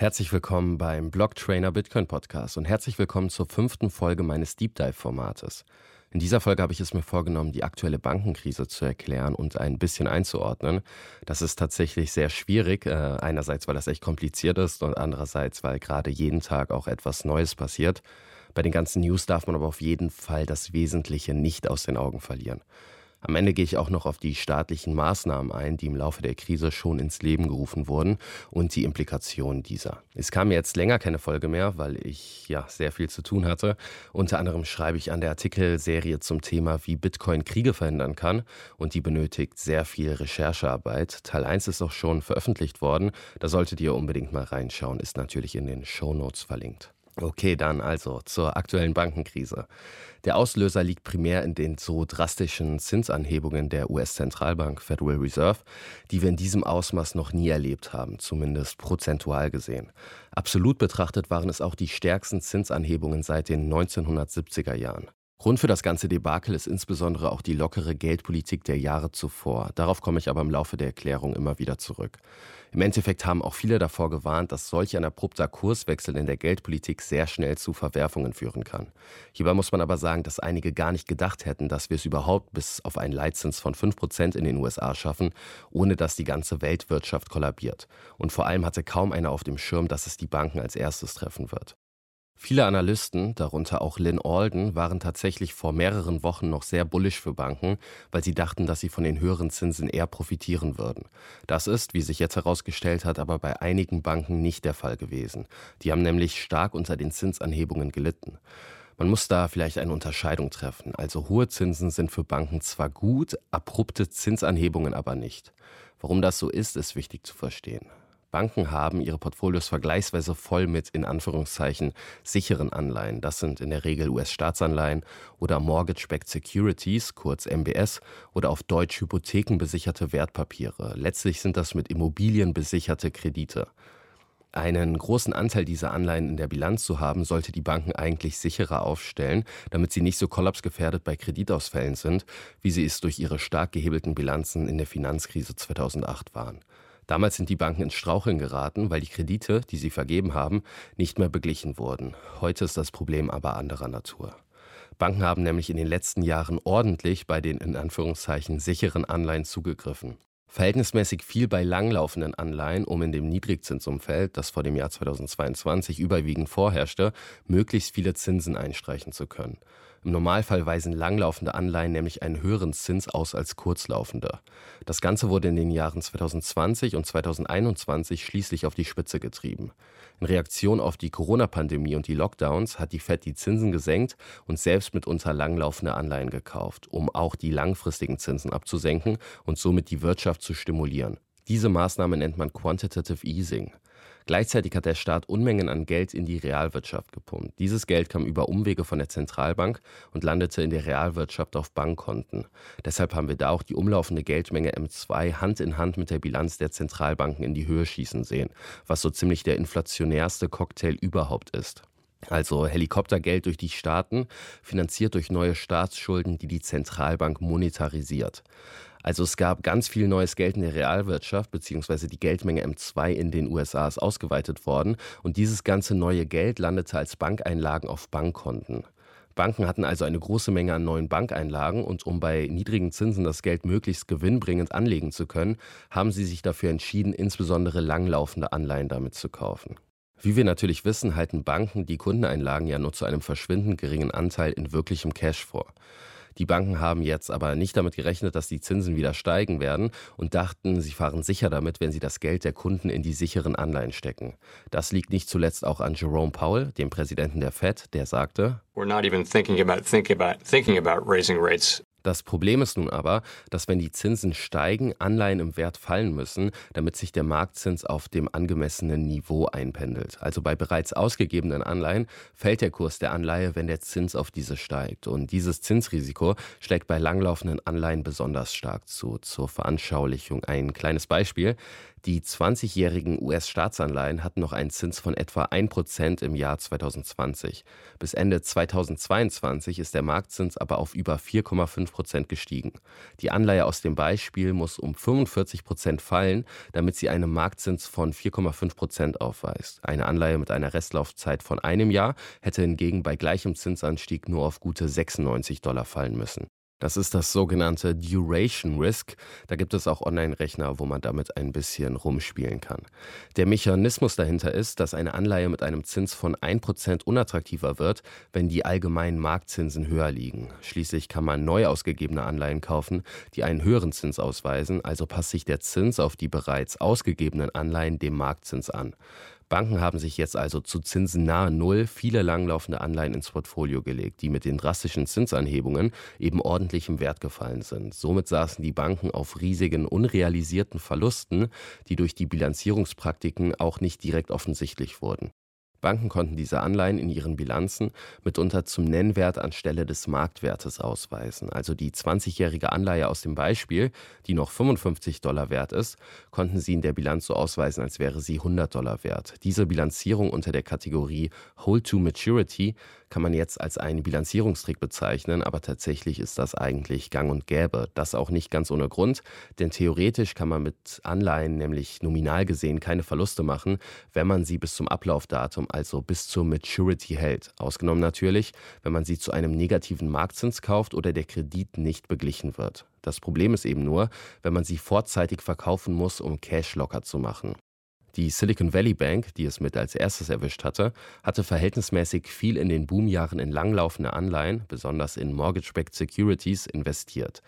Herzlich willkommen beim Blocktrainer Bitcoin Podcast und herzlich willkommen zur fünften Folge meines Deep Dive Formates. In dieser Folge habe ich es mir vorgenommen, die aktuelle Bankenkrise zu erklären und ein bisschen einzuordnen. Das ist tatsächlich sehr schwierig. Äh, einerseits, weil das echt kompliziert ist und andererseits, weil gerade jeden Tag auch etwas Neues passiert. Bei den ganzen News darf man aber auf jeden Fall das Wesentliche nicht aus den Augen verlieren. Am Ende gehe ich auch noch auf die staatlichen Maßnahmen ein, die im Laufe der Krise schon ins Leben gerufen wurden und die Implikationen dieser. Es kam jetzt länger keine Folge mehr, weil ich ja sehr viel zu tun hatte. Unter anderem schreibe ich an der Artikelserie zum Thema, wie Bitcoin Kriege verhindern kann und die benötigt sehr viel Recherchearbeit. Teil 1 ist auch schon veröffentlicht worden. Da solltet ihr unbedingt mal reinschauen, ist natürlich in den Show Notes verlinkt. Okay, dann also zur aktuellen Bankenkrise. Der Auslöser liegt primär in den so drastischen Zinsanhebungen der US-Zentralbank Federal Reserve, die wir in diesem Ausmaß noch nie erlebt haben, zumindest prozentual gesehen. Absolut betrachtet waren es auch die stärksten Zinsanhebungen seit den 1970er Jahren. Grund für das ganze Debakel ist insbesondere auch die lockere Geldpolitik der Jahre zuvor. Darauf komme ich aber im Laufe der Erklärung immer wieder zurück. Im Endeffekt haben auch viele davor gewarnt, dass solch ein abrupter Kurswechsel in der Geldpolitik sehr schnell zu Verwerfungen führen kann. Hierbei muss man aber sagen, dass einige gar nicht gedacht hätten, dass wir es überhaupt bis auf einen Leitzins von 5% in den USA schaffen, ohne dass die ganze Weltwirtschaft kollabiert. Und vor allem hatte kaum einer auf dem Schirm, dass es die Banken als erstes treffen wird. Viele Analysten, darunter auch Lynn Alden, waren tatsächlich vor mehreren Wochen noch sehr bullisch für Banken, weil sie dachten, dass sie von den höheren Zinsen eher profitieren würden. Das ist, wie sich jetzt herausgestellt hat, aber bei einigen Banken nicht der Fall gewesen. Die haben nämlich stark unter den Zinsanhebungen gelitten. Man muss da vielleicht eine Unterscheidung treffen. Also hohe Zinsen sind für Banken zwar gut, abrupte Zinsanhebungen aber nicht. Warum das so ist, ist wichtig zu verstehen. Banken haben ihre Portfolios vergleichsweise voll mit in Anführungszeichen sicheren Anleihen. Das sind in der Regel US-Staatsanleihen oder Mortgage-Backed Securities, kurz MBS, oder auf Deutsch hypothekenbesicherte Wertpapiere. Letztlich sind das mit Immobilien besicherte Kredite. Einen großen Anteil dieser Anleihen in der Bilanz zu haben, sollte die Banken eigentlich sicherer aufstellen, damit sie nicht so kollapsgefährdet bei Kreditausfällen sind, wie sie es durch ihre stark gehebelten Bilanzen in der Finanzkrise 2008 waren. Damals sind die Banken ins Straucheln geraten, weil die Kredite, die sie vergeben haben, nicht mehr beglichen wurden. Heute ist das Problem aber anderer Natur. Banken haben nämlich in den letzten Jahren ordentlich bei den in Anführungszeichen sicheren Anleihen zugegriffen. Verhältnismäßig viel bei langlaufenden Anleihen, um in dem Niedrigzinsumfeld, das vor dem Jahr 2022 überwiegend vorherrschte, möglichst viele Zinsen einstreichen zu können. Im Normalfall weisen langlaufende Anleihen nämlich einen höheren Zins aus als kurzlaufende. Das Ganze wurde in den Jahren 2020 und 2021 schließlich auf die Spitze getrieben. In Reaktion auf die Corona-Pandemie und die Lockdowns hat die Fed die Zinsen gesenkt und selbst mitunter langlaufende Anleihen gekauft, um auch die langfristigen Zinsen abzusenken und somit die Wirtschaft zu stimulieren. Diese Maßnahme nennt man Quantitative Easing. Gleichzeitig hat der Staat Unmengen an Geld in die Realwirtschaft gepumpt. Dieses Geld kam über Umwege von der Zentralbank und landete in der Realwirtschaft auf Bankkonten. Deshalb haben wir da auch die umlaufende Geldmenge M2 Hand in Hand mit der Bilanz der Zentralbanken in die Höhe schießen sehen, was so ziemlich der inflationärste Cocktail überhaupt ist. Also Helikoptergeld durch die Staaten, finanziert durch neue Staatsschulden, die die Zentralbank monetarisiert. Also es gab ganz viel neues Geld in der Realwirtschaft, beziehungsweise die Geldmenge M2 in den USA ist ausgeweitet worden und dieses ganze neue Geld landete als Bankeinlagen auf Bankkonten. Banken hatten also eine große Menge an neuen Bankeinlagen und um bei niedrigen Zinsen das Geld möglichst gewinnbringend anlegen zu können, haben sie sich dafür entschieden, insbesondere langlaufende Anleihen damit zu kaufen. Wie wir natürlich wissen, halten Banken die Kundeneinlagen ja nur zu einem verschwindend geringen Anteil in wirklichem Cash vor. Die Banken haben jetzt aber nicht damit gerechnet, dass die Zinsen wieder steigen werden und dachten, sie fahren sicher damit, wenn sie das Geld der Kunden in die sicheren Anleihen stecken. Das liegt nicht zuletzt auch an Jerome Powell, dem Präsidenten der Fed, der sagte, We're not even thinking about thinking about thinking about raising rates das Problem ist nun aber, dass wenn die Zinsen steigen, Anleihen im Wert fallen müssen, damit sich der Marktzins auf dem angemessenen Niveau einpendelt. Also bei bereits ausgegebenen Anleihen fällt der Kurs der Anleihe, wenn der Zins auf diese steigt. Und dieses Zinsrisiko schlägt bei langlaufenden Anleihen besonders stark zu. Zur Veranschaulichung ein kleines Beispiel. Die 20-jährigen US-Staatsanleihen hatten noch einen Zins von etwa 1% im Jahr 2020. Bis Ende 2022 ist der Marktzins aber auf über 4,5% gestiegen. Die Anleihe aus dem Beispiel muss um 45% fallen, damit sie einen Marktzins von 4,5% aufweist. Eine Anleihe mit einer Restlaufzeit von einem Jahr hätte hingegen bei gleichem Zinsanstieg nur auf gute 96 Dollar fallen müssen. Das ist das sogenannte Duration Risk. Da gibt es auch Online-Rechner, wo man damit ein bisschen rumspielen kann. Der Mechanismus dahinter ist, dass eine Anleihe mit einem Zins von 1% unattraktiver wird, wenn die allgemeinen Marktzinsen höher liegen. Schließlich kann man neu ausgegebene Anleihen kaufen, die einen höheren Zins ausweisen, also passt sich der Zins auf die bereits ausgegebenen Anleihen dem Marktzins an. Banken haben sich jetzt also zu Zinsen nahe Null viele langlaufende Anleihen ins Portfolio gelegt, die mit den drastischen Zinsanhebungen eben ordentlich im Wert gefallen sind. Somit saßen die Banken auf riesigen unrealisierten Verlusten, die durch die Bilanzierungspraktiken auch nicht direkt offensichtlich wurden. Banken konnten diese Anleihen in ihren Bilanzen mitunter zum Nennwert anstelle des Marktwertes ausweisen. Also die 20-jährige Anleihe aus dem Beispiel, die noch 55 Dollar wert ist, konnten sie in der Bilanz so ausweisen, als wäre sie 100 Dollar wert. Diese Bilanzierung unter der Kategorie Hold to Maturity kann man jetzt als einen Bilanzierungstrick bezeichnen, aber tatsächlich ist das eigentlich gang und gäbe. Das auch nicht ganz ohne Grund, denn theoretisch kann man mit Anleihen nämlich nominal gesehen keine Verluste machen, wenn man sie bis zum Ablaufdatum, also bis zur Maturity hält. Ausgenommen natürlich, wenn man sie zu einem negativen Marktzins kauft oder der Kredit nicht beglichen wird. Das Problem ist eben nur, wenn man sie vorzeitig verkaufen muss, um Cash locker zu machen. Die Silicon Valley Bank, die es mit als erstes erwischt hatte, hatte verhältnismäßig viel in den Boomjahren in langlaufende Anleihen, besonders in Mortgage-Backed Securities, investiert.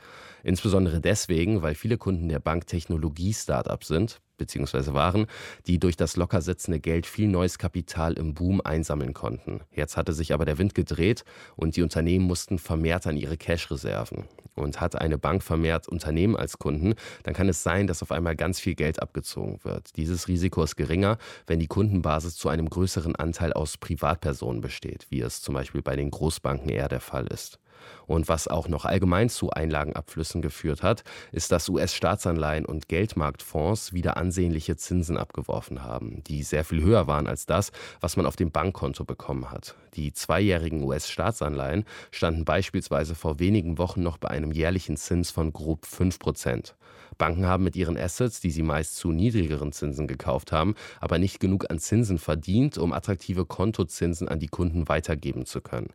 Insbesondere deswegen, weil viele Kunden der Bank Technologie-Startups sind, bzw. waren, die durch das locker sitzende Geld viel neues Kapital im Boom einsammeln konnten. Jetzt hatte sich aber der Wind gedreht und die Unternehmen mussten vermehrt an ihre Cash-Reserven. Und hat eine Bank vermehrt Unternehmen als Kunden, dann kann es sein, dass auf einmal ganz viel Geld abgezogen wird. Dieses Risiko ist geringer, wenn die Kundenbasis zu einem größeren Anteil aus Privatpersonen besteht, wie es zum Beispiel bei den Großbanken eher der Fall ist. Und was auch noch allgemein zu Einlagenabflüssen geführt hat, ist, dass US-Staatsanleihen und Geldmarktfonds wieder ansehnliche Zinsen abgeworfen haben, die sehr viel höher waren als das, was man auf dem Bankkonto bekommen hat. Die zweijährigen US-Staatsanleihen standen beispielsweise vor wenigen Wochen noch bei einem jährlichen Zins von grob 5 Prozent. Banken haben mit ihren Assets, die sie meist zu niedrigeren Zinsen gekauft haben, aber nicht genug an Zinsen verdient, um attraktive Kontozinsen an die Kunden weitergeben zu können.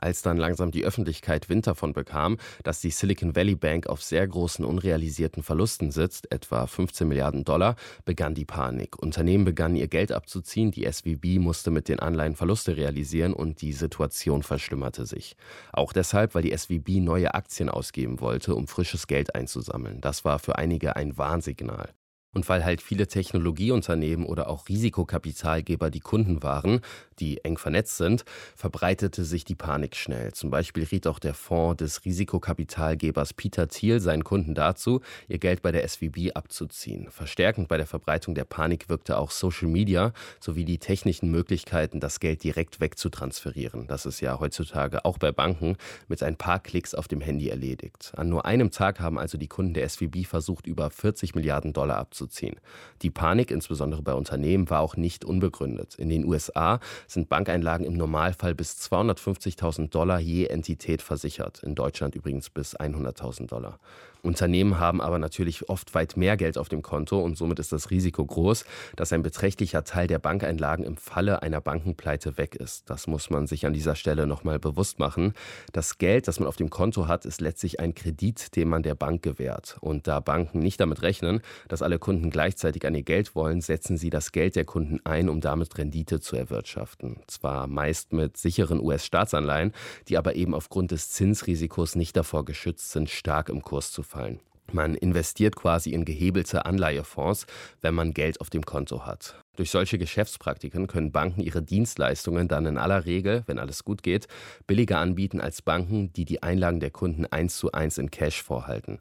Als dann langsam die Öffentlichkeit Wind davon bekam, dass die Silicon Valley Bank auf sehr großen unrealisierten Verlusten sitzt, etwa 15 Milliarden Dollar, begann die Panik. Unternehmen begannen ihr Geld abzuziehen, die SVB musste mit den Anleihen Verluste realisieren und die Situation verschlimmerte sich. Auch deshalb, weil die SVB neue Aktien ausgeben wollte, um frisches Geld einzusammeln. Das war für einige ein Warnsignal. Und weil halt viele Technologieunternehmen oder auch Risikokapitalgeber die Kunden waren, die eng vernetzt sind, verbreitete sich die Panik schnell. Zum Beispiel riet auch der Fonds des Risikokapitalgebers Peter Thiel seinen Kunden dazu, ihr Geld bei der SVB abzuziehen. Verstärkend bei der Verbreitung der Panik wirkte auch Social Media sowie die technischen Möglichkeiten, das Geld direkt wegzutransferieren. Das ist ja heutzutage auch bei Banken mit ein paar Klicks auf dem Handy erledigt. An nur einem Tag haben also die Kunden der SVB versucht, über 40 Milliarden Dollar abzuziehen abzuziehen. Die Panik, insbesondere bei Unternehmen, war auch nicht unbegründet. In den USA sind Bankeinlagen im Normalfall bis 250.000 Dollar je Entität versichert, in Deutschland übrigens bis 100.000 Dollar. Unternehmen haben aber natürlich oft weit mehr Geld auf dem Konto und somit ist das Risiko groß, dass ein beträchtlicher Teil der Bankeinlagen im Falle einer Bankenpleite weg ist. Das muss man sich an dieser Stelle nochmal bewusst machen. Das Geld, das man auf dem Konto hat, ist letztlich ein Kredit, den man der Bank gewährt. Und da Banken nicht damit rechnen, dass alle Kunden gleichzeitig an ihr Geld wollen, setzen sie das Geld der Kunden ein, um damit Rendite zu erwirtschaften. Zwar meist mit sicheren US-Staatsanleihen, die aber eben aufgrund des Zinsrisikos nicht davor geschützt sind, stark im Kurs zu fallen. Man investiert quasi in gehebelte Anleihefonds, wenn man Geld auf dem Konto hat. Durch solche Geschäftspraktiken können Banken ihre Dienstleistungen dann in aller Regel, wenn alles gut geht, billiger anbieten als Banken, die die Einlagen der Kunden eins zu eins in Cash vorhalten.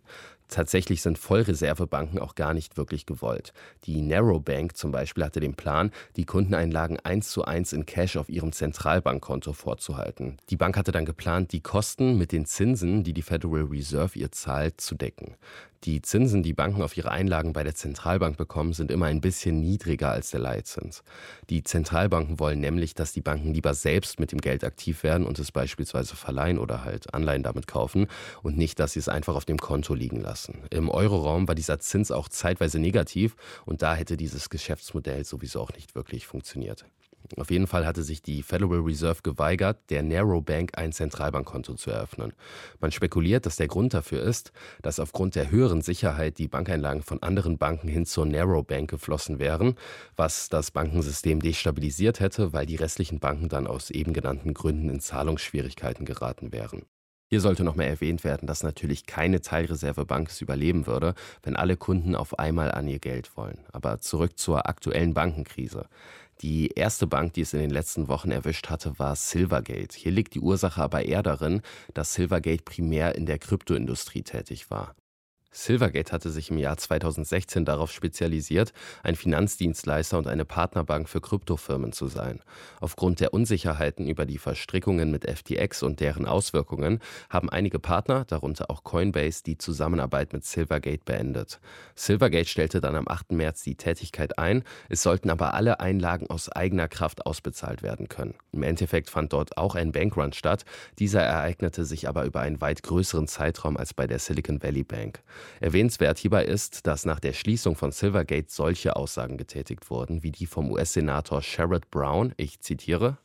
Tatsächlich sind Vollreservebanken auch gar nicht wirklich gewollt. Die Narrow Bank zum Beispiel hatte den Plan, die Kundeneinlagen eins zu eins in Cash auf ihrem Zentralbankkonto vorzuhalten. Die Bank hatte dann geplant, die Kosten mit den Zinsen, die die Federal Reserve ihr zahlt, zu decken. Die Zinsen, die Banken auf ihre Einlagen bei der Zentralbank bekommen, sind immer ein bisschen niedriger als der Leitzins. Die Zentralbanken wollen nämlich, dass die Banken lieber selbst mit dem Geld aktiv werden und es beispielsweise verleihen oder halt Anleihen damit kaufen und nicht, dass sie es einfach auf dem Konto liegen lassen. Im Euroraum war dieser Zins auch zeitweise negativ und da hätte dieses Geschäftsmodell sowieso auch nicht wirklich funktioniert. Auf jeden Fall hatte sich die Federal Reserve geweigert, der Narrow Bank ein Zentralbankkonto zu eröffnen. Man spekuliert, dass der Grund dafür ist, dass aufgrund der höheren Sicherheit die Bankeinlagen von anderen Banken hin zur Narrow Bank geflossen wären, was das Bankensystem destabilisiert hätte, weil die restlichen Banken dann aus eben genannten Gründen in Zahlungsschwierigkeiten geraten wären. Hier sollte noch mal erwähnt werden, dass natürlich keine Teilreservebank es überleben würde, wenn alle Kunden auf einmal an ihr Geld wollen. Aber zurück zur aktuellen Bankenkrise. Die erste Bank, die es in den letzten Wochen erwischt hatte, war Silvergate. Hier liegt die Ursache aber eher darin, dass Silvergate primär in der Kryptoindustrie tätig war. Silvergate hatte sich im Jahr 2016 darauf spezialisiert, ein Finanzdienstleister und eine Partnerbank für Kryptofirmen zu sein. Aufgrund der Unsicherheiten über die Verstrickungen mit FTX und deren Auswirkungen haben einige Partner, darunter auch Coinbase, die Zusammenarbeit mit Silvergate beendet. Silvergate stellte dann am 8. März die Tätigkeit ein, es sollten aber alle Einlagen aus eigener Kraft ausbezahlt werden können. Im Endeffekt fand dort auch ein Bankrun statt, dieser ereignete sich aber über einen weit größeren Zeitraum als bei der Silicon Valley Bank. Erwähnenswert hierbei ist, dass nach der Schließung von Silvergate solche Aussagen getätigt wurden, wie die vom US-Senator Sherrod Brown, ich zitiere,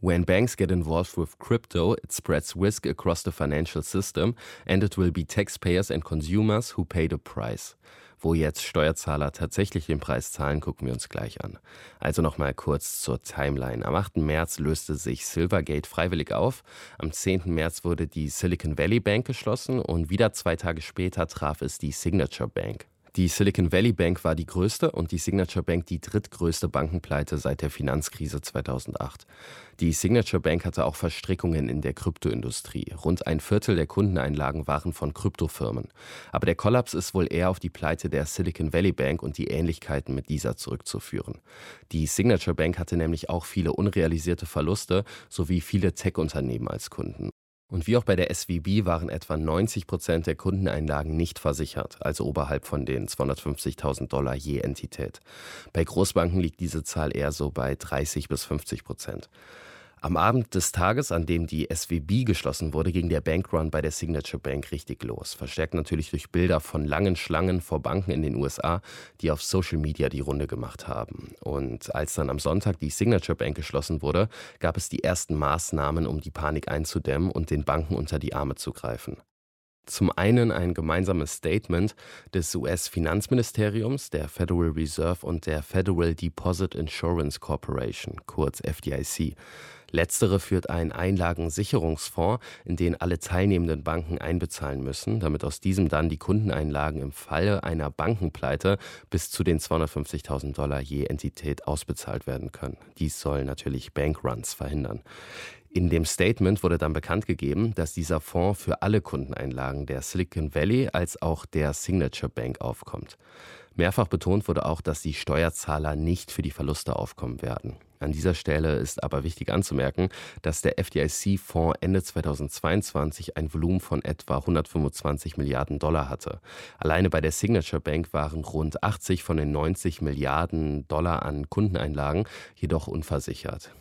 When banks get involved with crypto, it spreads risk across the financial system and it will be taxpayers and consumers who pay the price. Wo jetzt Steuerzahler tatsächlich den Preis zahlen, gucken wir uns gleich an. Also nochmal kurz zur Timeline. Am 8. März löste sich Silvergate freiwillig auf. Am 10. März wurde die Silicon Valley Bank geschlossen und wieder zwei Tage später traf es die Signature Bank. Die Silicon Valley Bank war die größte und die Signature Bank die drittgrößte Bankenpleite seit der Finanzkrise 2008. Die Signature Bank hatte auch Verstrickungen in der Kryptoindustrie. Rund ein Viertel der Kundeneinlagen waren von Kryptofirmen. Aber der Kollaps ist wohl eher auf die Pleite der Silicon Valley Bank und die Ähnlichkeiten mit dieser zurückzuführen. Die Signature Bank hatte nämlich auch viele unrealisierte Verluste sowie viele Tech-Unternehmen als Kunden. Und wie auch bei der SVB waren etwa 90 Prozent der Kundeneinlagen nicht versichert, also oberhalb von den 250.000 Dollar je Entität. Bei Großbanken liegt diese Zahl eher so bei 30 bis 50 Prozent. Am Abend des Tages, an dem die SWB geschlossen wurde, ging der Bankrun bei der Signature Bank richtig los. Verstärkt natürlich durch Bilder von langen Schlangen vor Banken in den USA, die auf Social Media die Runde gemacht haben. Und als dann am Sonntag die Signature Bank geschlossen wurde, gab es die ersten Maßnahmen, um die Panik einzudämmen und den Banken unter die Arme zu greifen. Zum einen ein gemeinsames Statement des US-Finanzministeriums, der Federal Reserve und der Federal Deposit Insurance Corporation, kurz FDIC. Letztere führt einen Einlagensicherungsfonds, in den alle teilnehmenden Banken einbezahlen müssen, damit aus diesem dann die Kundeneinlagen im Falle einer Bankenpleite bis zu den 250.000 Dollar je Entität ausbezahlt werden können. Dies soll natürlich Bankruns verhindern. In dem Statement wurde dann bekannt gegeben, dass dieser Fonds für alle Kundeneinlagen der Silicon Valley als auch der Signature Bank aufkommt. Mehrfach betont wurde auch, dass die Steuerzahler nicht für die Verluste aufkommen werden. An dieser Stelle ist aber wichtig anzumerken, dass der FDIC-Fonds Ende 2022 ein Volumen von etwa 125 Milliarden Dollar hatte. Alleine bei der Signature Bank waren rund 80 von den 90 Milliarden Dollar an Kundeneinlagen jedoch unversichert.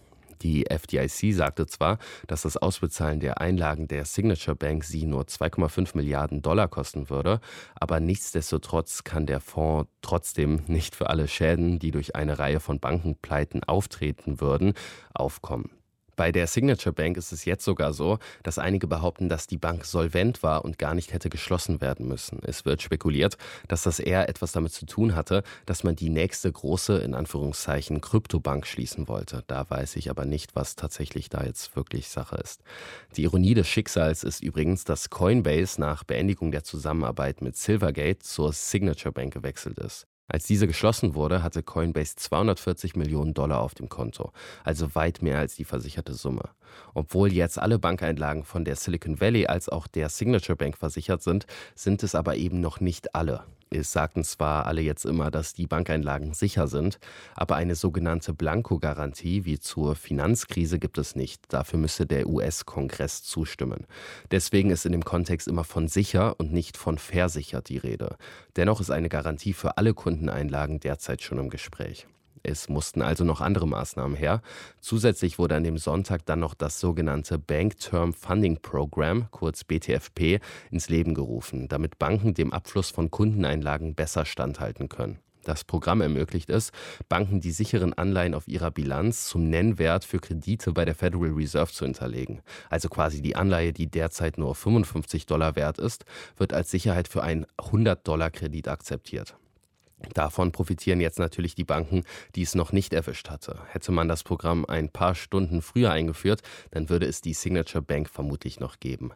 Die FDIC sagte zwar, dass das Ausbezahlen der Einlagen der Signature Bank sie nur 2,5 Milliarden Dollar kosten würde, aber nichtsdestotrotz kann der Fonds trotzdem nicht für alle Schäden, die durch eine Reihe von Bankenpleiten auftreten würden, aufkommen. Bei der Signature Bank ist es jetzt sogar so, dass einige behaupten, dass die Bank solvent war und gar nicht hätte geschlossen werden müssen. Es wird spekuliert, dass das eher etwas damit zu tun hatte, dass man die nächste große, in Anführungszeichen, Kryptobank schließen wollte. Da weiß ich aber nicht, was tatsächlich da jetzt wirklich Sache ist. Die Ironie des Schicksals ist übrigens, dass Coinbase nach Beendigung der Zusammenarbeit mit Silvergate zur Signature Bank gewechselt ist. Als diese geschlossen wurde, hatte Coinbase 240 Millionen Dollar auf dem Konto, also weit mehr als die versicherte Summe. Obwohl jetzt alle Bankeinlagen von der Silicon Valley als auch der Signature Bank versichert sind, sind es aber eben noch nicht alle. Es sagten zwar alle jetzt immer, dass die Bankeinlagen sicher sind, aber eine sogenannte Blankogarantie wie zur Finanzkrise gibt es nicht. Dafür müsste der US-Kongress zustimmen. Deswegen ist in dem Kontext immer von sicher und nicht von versichert die Rede. Dennoch ist eine Garantie für alle Kundeneinlagen derzeit schon im Gespräch. Es mussten also noch andere Maßnahmen her. Zusätzlich wurde an dem Sonntag dann noch das sogenannte Bank Term Funding Program, kurz BTFP, ins Leben gerufen, damit Banken dem Abfluss von Kundeneinlagen besser standhalten können. Das Programm ermöglicht es, Banken die sicheren Anleihen auf ihrer Bilanz zum Nennwert für Kredite bei der Federal Reserve zu hinterlegen. Also quasi die Anleihe, die derzeit nur 55 Dollar wert ist, wird als Sicherheit für einen 100 Dollar Kredit akzeptiert. Davon profitieren jetzt natürlich die Banken, die es noch nicht erwischt hatte. Hätte man das Programm ein paar Stunden früher eingeführt, dann würde es die Signature Bank vermutlich noch geben.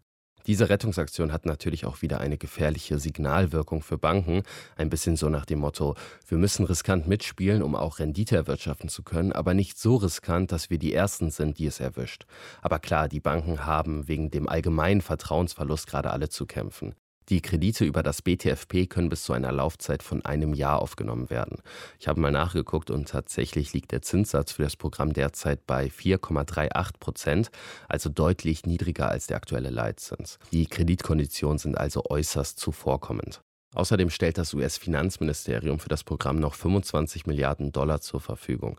Diese Rettungsaktion hat natürlich auch wieder eine gefährliche Signalwirkung für Banken. Ein bisschen so nach dem Motto, wir müssen riskant mitspielen, um auch Rendite erwirtschaften zu können, aber nicht so riskant, dass wir die Ersten sind, die es erwischt. Aber klar, die Banken haben wegen dem allgemeinen Vertrauensverlust gerade alle zu kämpfen. Die Kredite über das BTFP können bis zu einer Laufzeit von einem Jahr aufgenommen werden. Ich habe mal nachgeguckt und tatsächlich liegt der Zinssatz für das Programm derzeit bei 4,38 Prozent, also deutlich niedriger als der aktuelle Leitzins. Die Kreditkonditionen sind also äußerst zuvorkommend. Außerdem stellt das US-Finanzministerium für das Programm noch 25 Milliarden Dollar zur Verfügung.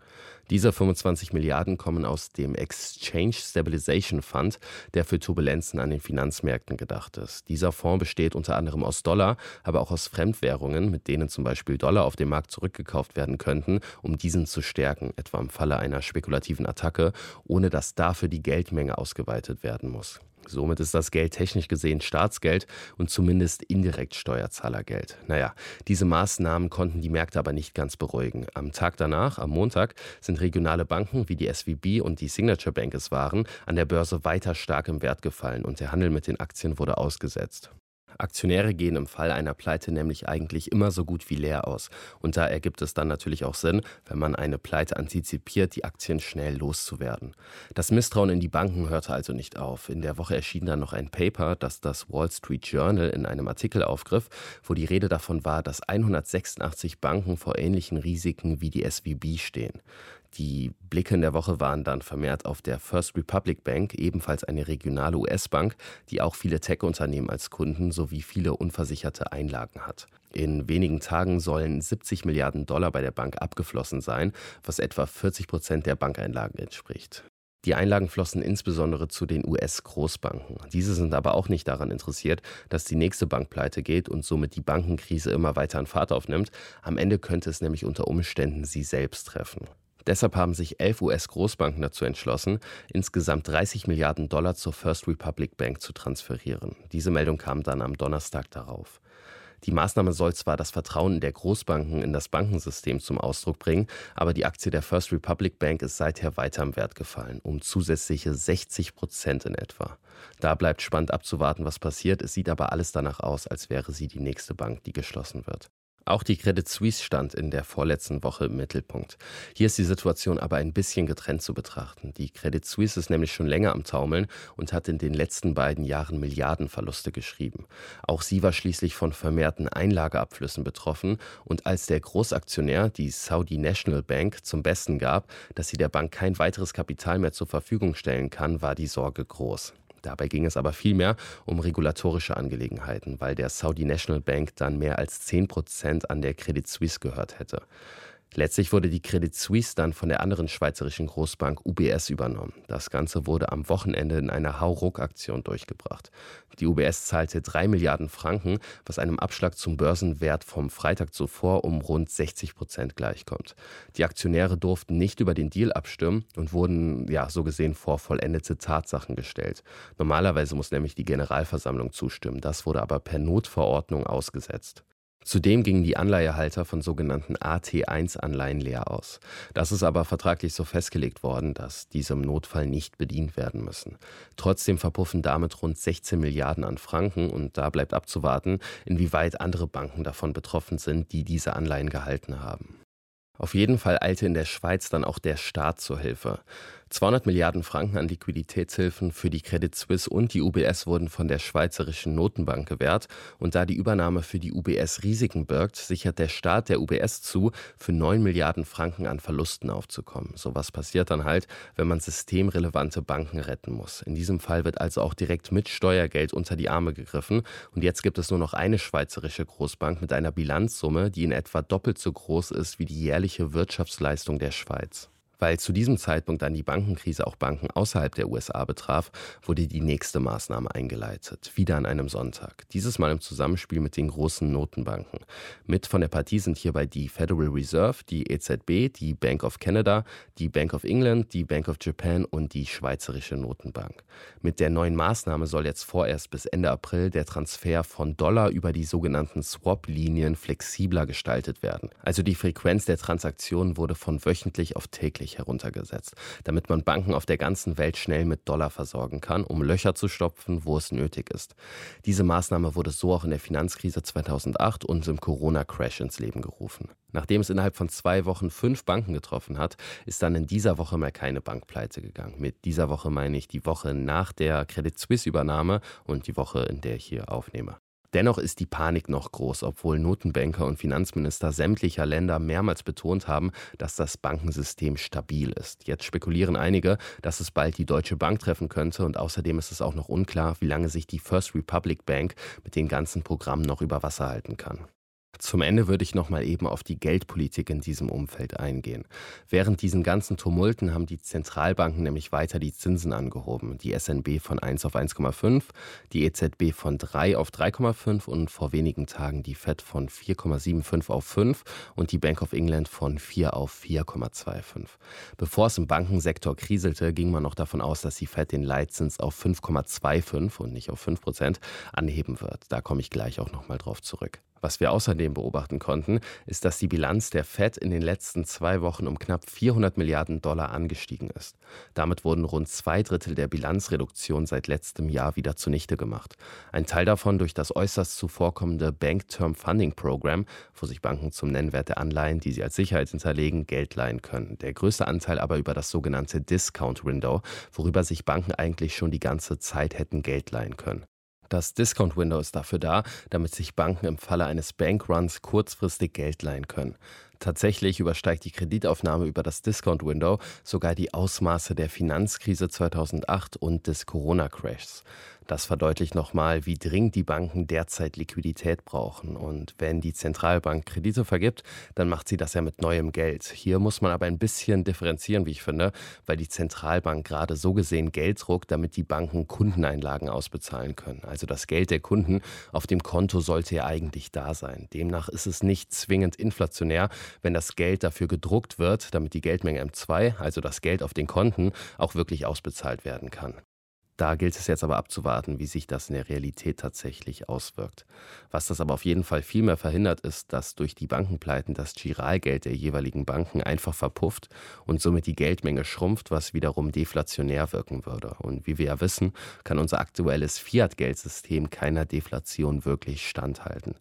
Diese 25 Milliarden kommen aus dem Exchange Stabilization Fund, der für Turbulenzen an den Finanzmärkten gedacht ist. Dieser Fonds besteht unter anderem aus Dollar, aber auch aus Fremdwährungen, mit denen zum Beispiel Dollar auf dem Markt zurückgekauft werden könnten, um diesen zu stärken, etwa im Falle einer spekulativen Attacke, ohne dass dafür die Geldmenge ausgeweitet werden muss. Somit ist das Geld technisch gesehen Staatsgeld und zumindest indirekt Steuerzahlergeld. Naja, diese Maßnahmen konnten die Märkte aber nicht ganz beruhigen. Am Tag danach, am Montag, sind regionale Banken wie die SVB und die Signature Bank es waren, an der Börse weiter stark im Wert gefallen und der Handel mit den Aktien wurde ausgesetzt. Aktionäre gehen im Fall einer Pleite nämlich eigentlich immer so gut wie leer aus. Und da ergibt es dann natürlich auch Sinn, wenn man eine Pleite antizipiert, die Aktien schnell loszuwerden. Das Misstrauen in die Banken hörte also nicht auf. In der Woche erschien dann noch ein Paper, das das Wall Street Journal in einem Artikel aufgriff, wo die Rede davon war, dass 186 Banken vor ähnlichen Risiken wie die SVB stehen. Die Blicke in der Woche waren dann vermehrt auf der First Republic Bank, ebenfalls eine regionale US-Bank, die auch viele Tech-Unternehmen als Kunden sowie viele unversicherte Einlagen hat. In wenigen Tagen sollen 70 Milliarden Dollar bei der Bank abgeflossen sein, was etwa 40 Prozent der Bankeinlagen entspricht. Die Einlagen flossen insbesondere zu den US-Großbanken. Diese sind aber auch nicht daran interessiert, dass die nächste Bank pleite geht und somit die Bankenkrise immer weiter an Fahrt aufnimmt. Am Ende könnte es nämlich unter Umständen sie selbst treffen. Deshalb haben sich elf US-Großbanken dazu entschlossen, insgesamt 30 Milliarden Dollar zur First Republic Bank zu transferieren. Diese Meldung kam dann am Donnerstag darauf. Die Maßnahme soll zwar das Vertrauen der Großbanken in das Bankensystem zum Ausdruck bringen, aber die Aktie der First Republic Bank ist seither weiter im Wert gefallen, um zusätzliche 60 Prozent in etwa. Da bleibt spannend abzuwarten, was passiert. Es sieht aber alles danach aus, als wäre sie die nächste Bank, die geschlossen wird. Auch die Credit Suisse stand in der vorletzten Woche im Mittelpunkt. Hier ist die Situation aber ein bisschen getrennt zu betrachten. Die Credit Suisse ist nämlich schon länger am Taumeln und hat in den letzten beiden Jahren Milliardenverluste geschrieben. Auch sie war schließlich von vermehrten Einlageabflüssen betroffen und als der Großaktionär, die Saudi National Bank, zum Besten gab, dass sie der Bank kein weiteres Kapital mehr zur Verfügung stellen kann, war die Sorge groß. Dabei ging es aber vielmehr um regulatorische Angelegenheiten, weil der Saudi National Bank dann mehr als 10 Prozent an der Credit Suisse gehört hätte. Letztlich wurde die Credit Suisse dann von der anderen schweizerischen Großbank UBS übernommen. Das Ganze wurde am Wochenende in einer Hauruck-Aktion durchgebracht. Die UBS zahlte 3 Milliarden Franken, was einem Abschlag zum Börsenwert vom Freitag zuvor um rund 60 Prozent gleichkommt. Die Aktionäre durften nicht über den Deal abstimmen und wurden, ja, so gesehen vor vollendete Tatsachen gestellt. Normalerweise muss nämlich die Generalversammlung zustimmen. Das wurde aber per Notverordnung ausgesetzt. Zudem gingen die Anleihehalter von sogenannten AT1-Anleihen leer aus. Das ist aber vertraglich so festgelegt worden, dass diese im Notfall nicht bedient werden müssen. Trotzdem verpuffen damit rund 16 Milliarden an Franken und da bleibt abzuwarten, inwieweit andere Banken davon betroffen sind, die diese Anleihen gehalten haben. Auf jeden Fall eilte in der Schweiz dann auch der Staat zur Hilfe. 200 Milliarden Franken an Liquiditätshilfen für die Credit Suisse und die UBS wurden von der Schweizerischen Notenbank gewährt. Und da die Übernahme für die UBS Risiken birgt, sichert der Staat der UBS zu, für 9 Milliarden Franken an Verlusten aufzukommen. So was passiert dann halt, wenn man systemrelevante Banken retten muss. In diesem Fall wird also auch direkt mit Steuergeld unter die Arme gegriffen. Und jetzt gibt es nur noch eine schweizerische Großbank mit einer Bilanzsumme, die in etwa doppelt so groß ist wie die jährliche Wirtschaftsleistung der Schweiz. Weil zu diesem Zeitpunkt dann die Bankenkrise auch Banken außerhalb der USA betraf, wurde die nächste Maßnahme eingeleitet, wieder an einem Sonntag. Dieses Mal im Zusammenspiel mit den großen Notenbanken. Mit von der Partie sind hierbei die Federal Reserve, die EZB, die Bank of Canada, die Bank of England, die Bank of Japan und die Schweizerische Notenbank. Mit der neuen Maßnahme soll jetzt vorerst bis Ende April der Transfer von Dollar über die sogenannten Swap-Linien flexibler gestaltet werden. Also die Frequenz der Transaktionen wurde von wöchentlich auf täglich heruntergesetzt, damit man Banken auf der ganzen Welt schnell mit Dollar versorgen kann, um Löcher zu stopfen, wo es nötig ist. Diese Maßnahme wurde so auch in der Finanzkrise 2008 und im Corona-Crash ins Leben gerufen. Nachdem es innerhalb von zwei Wochen fünf Banken getroffen hat, ist dann in dieser Woche mal keine Bank pleite gegangen. Mit dieser Woche meine ich die Woche nach der Credit Suisse-Übernahme und die Woche, in der ich hier aufnehme. Dennoch ist die Panik noch groß, obwohl Notenbanker und Finanzminister sämtlicher Länder mehrmals betont haben, dass das Bankensystem stabil ist. Jetzt spekulieren einige, dass es bald die Deutsche Bank treffen könnte und außerdem ist es auch noch unklar, wie lange sich die First Republic Bank mit den ganzen Programmen noch über Wasser halten kann. Zum Ende würde ich noch mal eben auf die Geldpolitik in diesem Umfeld eingehen. Während diesen ganzen Tumulten haben die Zentralbanken nämlich weiter die Zinsen angehoben. Die SNB von 1 auf 1,5, die EZB von 3 auf 3,5 und vor wenigen Tagen die Fed von 4,75 auf 5 und die Bank of England von 4 auf 4,25. Bevor es im Bankensektor kriselte, ging man noch davon aus, dass die Fed den Leitzins auf 5,25 und nicht auf 5 Prozent anheben wird. Da komme ich gleich auch noch mal drauf zurück. Was wir außerdem beobachten konnten, ist, dass die Bilanz der Fed in den letzten zwei Wochen um knapp 400 Milliarden Dollar angestiegen ist. Damit wurden rund zwei Drittel der Bilanzreduktion seit letztem Jahr wieder zunichte gemacht. Ein Teil davon durch das äußerst zuvorkommende Bank Term Funding Program, wo sich Banken zum Nennwert der Anleihen, die sie als Sicherheit hinterlegen, Geld leihen können. Der größte Anteil aber über das sogenannte Discount Window, worüber sich Banken eigentlich schon die ganze Zeit hätten Geld leihen können. Das Discount Window ist dafür da, damit sich Banken im Falle eines Bankruns kurzfristig Geld leihen können. Tatsächlich übersteigt die Kreditaufnahme über das Discount Window sogar die Ausmaße der Finanzkrise 2008 und des Corona-Crashs. Das verdeutlicht nochmal, wie dringend die Banken derzeit Liquidität brauchen. Und wenn die Zentralbank Kredite vergibt, dann macht sie das ja mit neuem Geld. Hier muss man aber ein bisschen differenzieren, wie ich finde, weil die Zentralbank gerade so gesehen Geld druckt, damit die Banken Kundeneinlagen ausbezahlen können. Also das Geld der Kunden auf dem Konto sollte ja eigentlich da sein. Demnach ist es nicht zwingend inflationär, wenn das Geld dafür gedruckt wird, damit die Geldmenge M2, also das Geld auf den Konten, auch wirklich ausbezahlt werden kann. Da gilt es jetzt aber abzuwarten, wie sich das in der Realität tatsächlich auswirkt. Was das aber auf jeden Fall viel mehr verhindert, ist, dass durch die Bankenpleiten das Giralgeld der jeweiligen Banken einfach verpufft und somit die Geldmenge schrumpft, was wiederum deflationär wirken würde. Und wie wir ja wissen, kann unser aktuelles Fiat-Geldsystem keiner Deflation wirklich standhalten.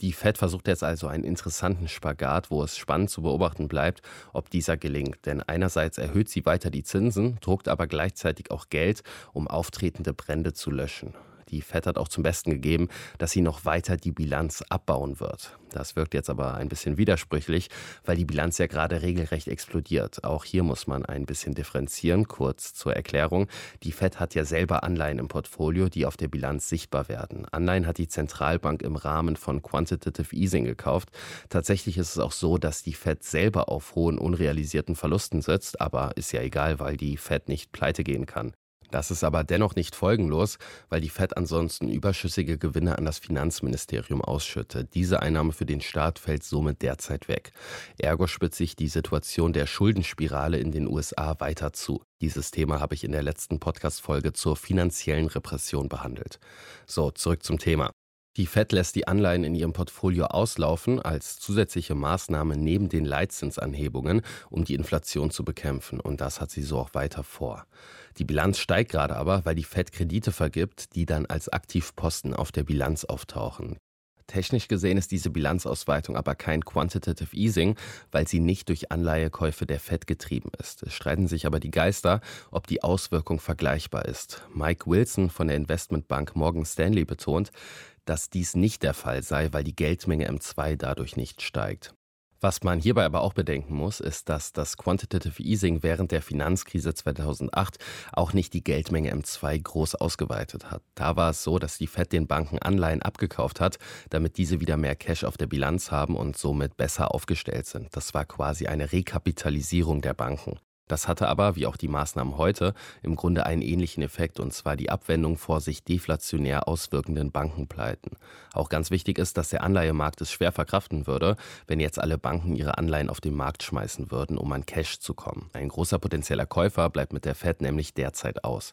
Die Fed versucht jetzt also einen interessanten Spagat, wo es spannend zu beobachten bleibt, ob dieser gelingt. Denn einerseits erhöht sie weiter die Zinsen, druckt aber gleichzeitig auch Geld, um auftretende Brände zu löschen. Die FED hat auch zum Besten gegeben, dass sie noch weiter die Bilanz abbauen wird. Das wirkt jetzt aber ein bisschen widersprüchlich, weil die Bilanz ja gerade regelrecht explodiert. Auch hier muss man ein bisschen differenzieren. Kurz zur Erklärung. Die Fed hat ja selber Anleihen im Portfolio, die auf der Bilanz sichtbar werden. Anleihen hat die Zentralbank im Rahmen von Quantitative Easing gekauft. Tatsächlich ist es auch so, dass die Fed selber auf hohen unrealisierten Verlusten sitzt, aber ist ja egal, weil die Fed nicht pleite gehen kann. Das ist aber dennoch nicht folgenlos, weil die Fed ansonsten überschüssige Gewinne an das Finanzministerium ausschüttet. Diese Einnahme für den Staat fällt somit derzeit weg. Ergo spitzt sich die Situation der Schuldenspirale in den USA weiter zu. Dieses Thema habe ich in der letzten Podcast-Folge zur finanziellen Repression behandelt. So, zurück zum Thema. Die Fed lässt die Anleihen in ihrem Portfolio auslaufen als zusätzliche Maßnahme neben den Leitzinsanhebungen, um die Inflation zu bekämpfen. Und das hat sie so auch weiter vor. Die Bilanz steigt gerade aber, weil die Fed Kredite vergibt, die dann als Aktivposten auf der Bilanz auftauchen. Technisch gesehen ist diese Bilanzausweitung aber kein Quantitative Easing, weil sie nicht durch Anleihekäufe der Fed getrieben ist. Es streiten sich aber die Geister, ob die Auswirkung vergleichbar ist. Mike Wilson von der Investmentbank Morgan Stanley betont, dass dies nicht der Fall sei, weil die Geldmenge M2 dadurch nicht steigt. Was man hierbei aber auch bedenken muss, ist, dass das Quantitative Easing während der Finanzkrise 2008 auch nicht die Geldmenge M2 groß ausgeweitet hat. Da war es so, dass die Fed den Banken Anleihen abgekauft hat, damit diese wieder mehr Cash auf der Bilanz haben und somit besser aufgestellt sind. Das war quasi eine Rekapitalisierung der Banken. Das hatte aber, wie auch die Maßnahmen heute, im Grunde einen ähnlichen Effekt, und zwar die Abwendung vor sich deflationär auswirkenden Bankenpleiten. Auch ganz wichtig ist, dass der Anleihemarkt es schwer verkraften würde, wenn jetzt alle Banken ihre Anleihen auf den Markt schmeißen würden, um an Cash zu kommen. Ein großer potenzieller Käufer bleibt mit der Fed nämlich derzeit aus.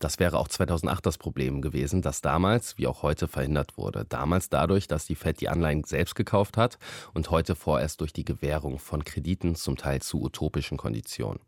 Das wäre auch 2008 das Problem gewesen, das damals, wie auch heute, verhindert wurde. Damals dadurch, dass die Fed die Anleihen selbst gekauft hat und heute vorerst durch die Gewährung von Krediten zum Teil zu utopischen Konditionen.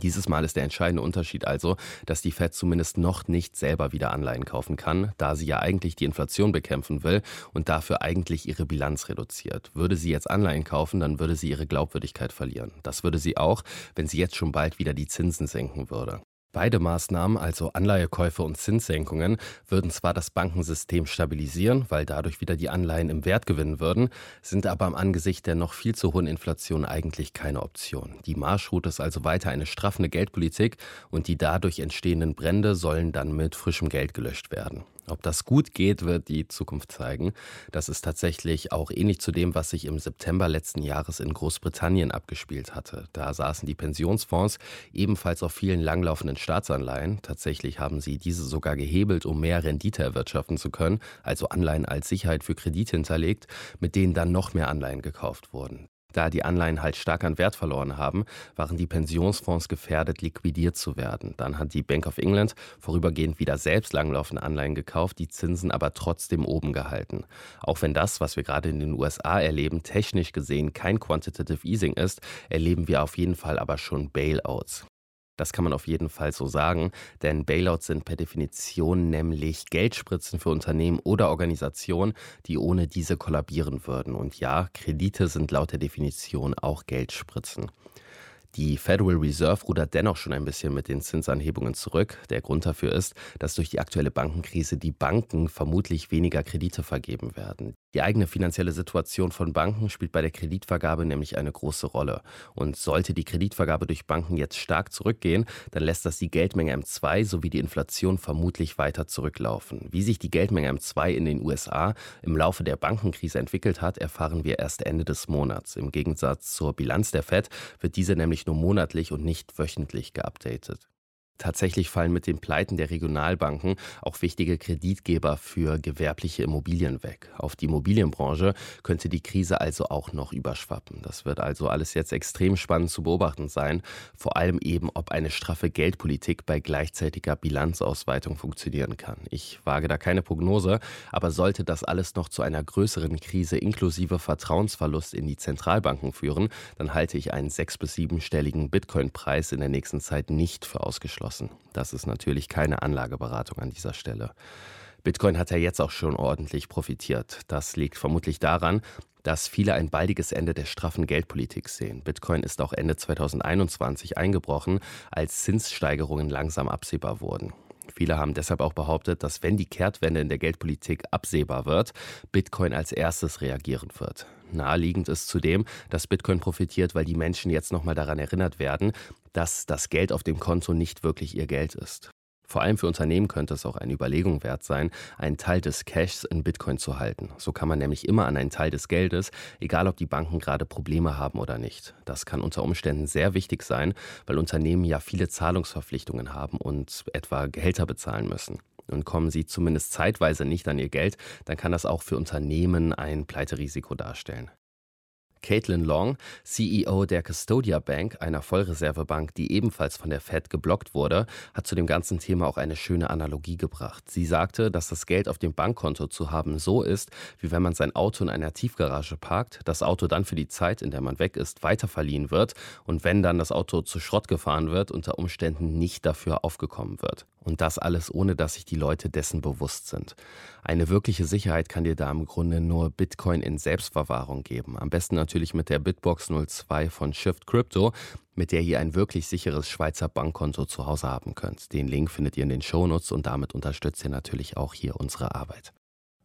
Dieses Mal ist der entscheidende Unterschied also, dass die Fed zumindest noch nicht selber wieder Anleihen kaufen kann, da sie ja eigentlich die Inflation bekämpfen will und dafür eigentlich ihre Bilanz reduziert. Würde sie jetzt Anleihen kaufen, dann würde sie ihre Glaubwürdigkeit verlieren. Das würde sie auch, wenn sie jetzt schon bald wieder die Zinsen senken würde. Beide Maßnahmen, also Anleihekäufe und Zinssenkungen, würden zwar das Bankensystem stabilisieren, weil dadurch wieder die Anleihen im Wert gewinnen würden, sind aber im Angesicht der noch viel zu hohen Inflation eigentlich keine Option. Die Marschroute ist also weiter eine straffende Geldpolitik und die dadurch entstehenden Brände sollen dann mit frischem Geld gelöscht werden. Ob das gut geht, wird die Zukunft zeigen. Das ist tatsächlich auch ähnlich zu dem, was sich im September letzten Jahres in Großbritannien abgespielt hatte. Da saßen die Pensionsfonds ebenfalls auf vielen langlaufenden Staatsanleihen. Tatsächlich haben sie diese sogar gehebelt, um mehr Rendite erwirtschaften zu können, also Anleihen als Sicherheit für Kredite hinterlegt, mit denen dann noch mehr Anleihen gekauft wurden. Da die Anleihen halt stark an Wert verloren haben, waren die Pensionsfonds gefährdet, liquidiert zu werden. Dann hat die Bank of England vorübergehend wieder selbst langlaufende Anleihen gekauft, die Zinsen aber trotzdem oben gehalten. Auch wenn das, was wir gerade in den USA erleben, technisch gesehen kein Quantitative Easing ist, erleben wir auf jeden Fall aber schon Bailouts. Das kann man auf jeden Fall so sagen, denn Bailouts sind per Definition nämlich Geldspritzen für Unternehmen oder Organisationen, die ohne diese kollabieren würden. Und ja, Kredite sind laut der Definition auch Geldspritzen. Die Federal Reserve rudert dennoch schon ein bisschen mit den Zinsanhebungen zurück. Der Grund dafür ist, dass durch die aktuelle Bankenkrise die Banken vermutlich weniger Kredite vergeben werden. Die eigene finanzielle Situation von Banken spielt bei der Kreditvergabe nämlich eine große Rolle. Und sollte die Kreditvergabe durch Banken jetzt stark zurückgehen, dann lässt das die Geldmenge M2 sowie die Inflation vermutlich weiter zurücklaufen. Wie sich die Geldmenge M2 in den USA im Laufe der Bankenkrise entwickelt hat, erfahren wir erst Ende des Monats. Im Gegensatz zur Bilanz der Fed wird diese nämlich nur monatlich und nicht wöchentlich geupdatet. Tatsächlich fallen mit den Pleiten der Regionalbanken auch wichtige Kreditgeber für gewerbliche Immobilien weg. Auf die Immobilienbranche könnte die Krise also auch noch überschwappen. Das wird also alles jetzt extrem spannend zu beobachten sein, vor allem eben, ob eine straffe Geldpolitik bei gleichzeitiger Bilanzausweitung funktionieren kann. Ich wage da keine Prognose, aber sollte das alles noch zu einer größeren Krise inklusive Vertrauensverlust in die Zentralbanken führen, dann halte ich einen sechs- bis siebenstelligen Bitcoin-Preis in der nächsten Zeit nicht für ausgeschlossen abgeschlossen. Das ist natürlich keine Anlageberatung an dieser Stelle. Bitcoin hat ja jetzt auch schon ordentlich profitiert. Das liegt vermutlich daran, dass viele ein baldiges Ende der straffen Geldpolitik sehen. Bitcoin ist auch Ende 2021 eingebrochen, als Zinssteigerungen langsam absehbar wurden. Viele haben deshalb auch behauptet, dass wenn die Kehrtwende in der Geldpolitik absehbar wird, Bitcoin als erstes reagieren wird. Naheliegend ist zudem, dass Bitcoin profitiert, weil die Menschen jetzt nochmal daran erinnert werden, dass das Geld auf dem Konto nicht wirklich ihr Geld ist. Vor allem für Unternehmen könnte es auch eine Überlegung wert sein, einen Teil des Cashs in Bitcoin zu halten. So kann man nämlich immer an einen Teil des Geldes, egal ob die Banken gerade Probleme haben oder nicht. Das kann unter Umständen sehr wichtig sein, weil Unternehmen ja viele Zahlungsverpflichtungen haben und etwa Gehälter bezahlen müssen. Und kommen sie zumindest zeitweise nicht an ihr Geld, dann kann das auch für Unternehmen ein Pleiterisiko darstellen. Caitlin Long, CEO der Custodia Bank, einer Vollreservebank, die ebenfalls von der Fed geblockt wurde, hat zu dem ganzen Thema auch eine schöne Analogie gebracht. Sie sagte, dass das Geld auf dem Bankkonto zu haben so ist, wie wenn man sein Auto in einer Tiefgarage parkt, das Auto dann für die Zeit, in der man weg ist, weiterverliehen wird und wenn dann das Auto zu Schrott gefahren wird, unter Umständen nicht dafür aufgekommen wird. Und das alles ohne, dass sich die Leute dessen bewusst sind. Eine wirkliche Sicherheit kann dir da im Grunde nur Bitcoin in Selbstverwahrung geben. Am besten natürlich mit der Bitbox 02 von Shift Crypto, mit der ihr ein wirklich sicheres Schweizer Bankkonto zu Hause haben könnt. Den Link findet ihr in den Shownotes und damit unterstützt ihr natürlich auch hier unsere Arbeit.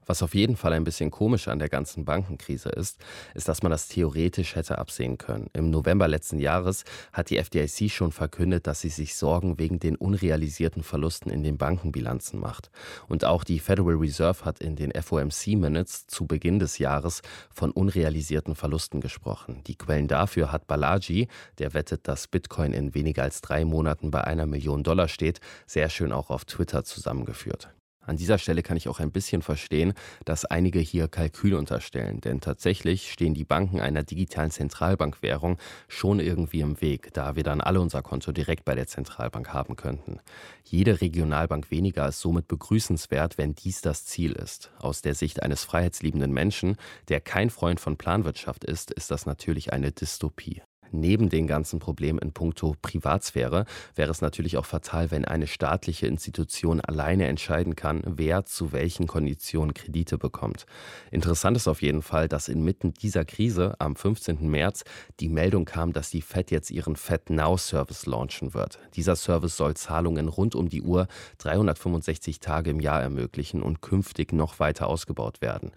Was auf jeden Fall ein bisschen komisch an der ganzen Bankenkrise ist, ist, dass man das theoretisch hätte absehen können. Im November letzten Jahres hat die FDIC schon verkündet, dass sie sich Sorgen wegen den unrealisierten Verlusten in den Bankenbilanzen macht. Und auch die Federal Reserve hat in den FOMC Minutes zu Beginn des Jahres von unrealisierten Verlusten gesprochen. Die Quellen dafür hat Balaji, der wettet, dass Bitcoin in weniger als drei Monaten bei einer Million Dollar steht, sehr schön auch auf Twitter zusammengeführt. An dieser Stelle kann ich auch ein bisschen verstehen, dass einige hier Kalkül unterstellen, denn tatsächlich stehen die Banken einer digitalen Zentralbankwährung schon irgendwie im Weg, da wir dann alle unser Konto direkt bei der Zentralbank haben könnten. Jede Regionalbank weniger ist somit begrüßenswert, wenn dies das Ziel ist. Aus der Sicht eines freiheitsliebenden Menschen, der kein Freund von Planwirtschaft ist, ist das natürlich eine Dystopie. Neben den ganzen Problemen in puncto Privatsphäre wäre es natürlich auch fatal, wenn eine staatliche Institution alleine entscheiden kann, wer zu welchen Konditionen Kredite bekommt. Interessant ist auf jeden Fall, dass inmitten dieser Krise am 15. März die Meldung kam, dass die Fed jetzt ihren Fed Now Service launchen wird. Dieser Service soll Zahlungen rund um die Uhr 365 Tage im Jahr ermöglichen und künftig noch weiter ausgebaut werden.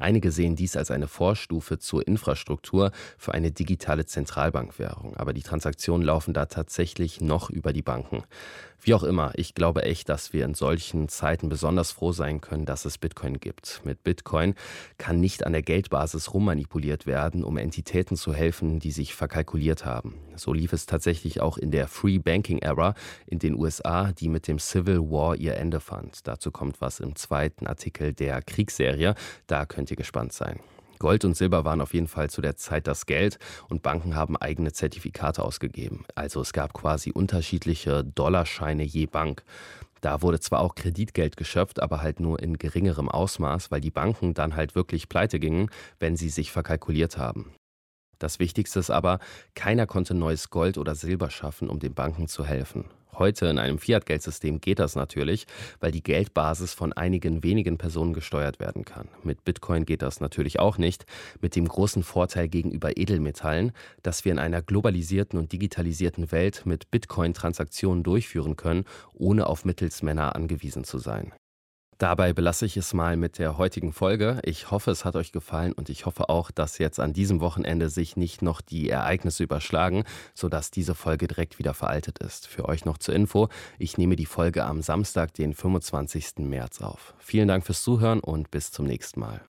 Einige sehen dies als eine Vorstufe zur Infrastruktur für eine digitale Zentralbankwährung, aber die Transaktionen laufen da tatsächlich noch über die Banken. Wie auch immer, ich glaube echt, dass wir in solchen Zeiten besonders froh sein können, dass es Bitcoin gibt. Mit Bitcoin kann nicht an der Geldbasis rummanipuliert werden, um Entitäten zu helfen, die sich verkalkuliert haben. So lief es tatsächlich auch in der Free Banking Era in den USA, die mit dem Civil War ihr Ende fand. Dazu kommt was im zweiten Artikel der Kriegsserie. Da könnt ihr gespannt sein. Gold und Silber waren auf jeden Fall zu der Zeit das Geld und Banken haben eigene Zertifikate ausgegeben. Also es gab quasi unterschiedliche Dollarscheine je Bank. Da wurde zwar auch Kreditgeld geschöpft, aber halt nur in geringerem Ausmaß, weil die Banken dann halt wirklich pleite gingen, wenn sie sich verkalkuliert haben. Das Wichtigste ist aber, keiner konnte neues Gold oder Silber schaffen, um den Banken zu helfen. Heute in einem Fiat-Geldsystem geht das natürlich, weil die Geldbasis von einigen wenigen Personen gesteuert werden kann. Mit Bitcoin geht das natürlich auch nicht, mit dem großen Vorteil gegenüber Edelmetallen, dass wir in einer globalisierten und digitalisierten Welt mit Bitcoin Transaktionen durchführen können, ohne auf Mittelsmänner angewiesen zu sein. Dabei belasse ich es mal mit der heutigen Folge. Ich hoffe, es hat euch gefallen und ich hoffe auch, dass jetzt an diesem Wochenende sich nicht noch die Ereignisse überschlagen, sodass diese Folge direkt wieder veraltet ist. Für euch noch zur Info, ich nehme die Folge am Samstag, den 25. März auf. Vielen Dank fürs Zuhören und bis zum nächsten Mal.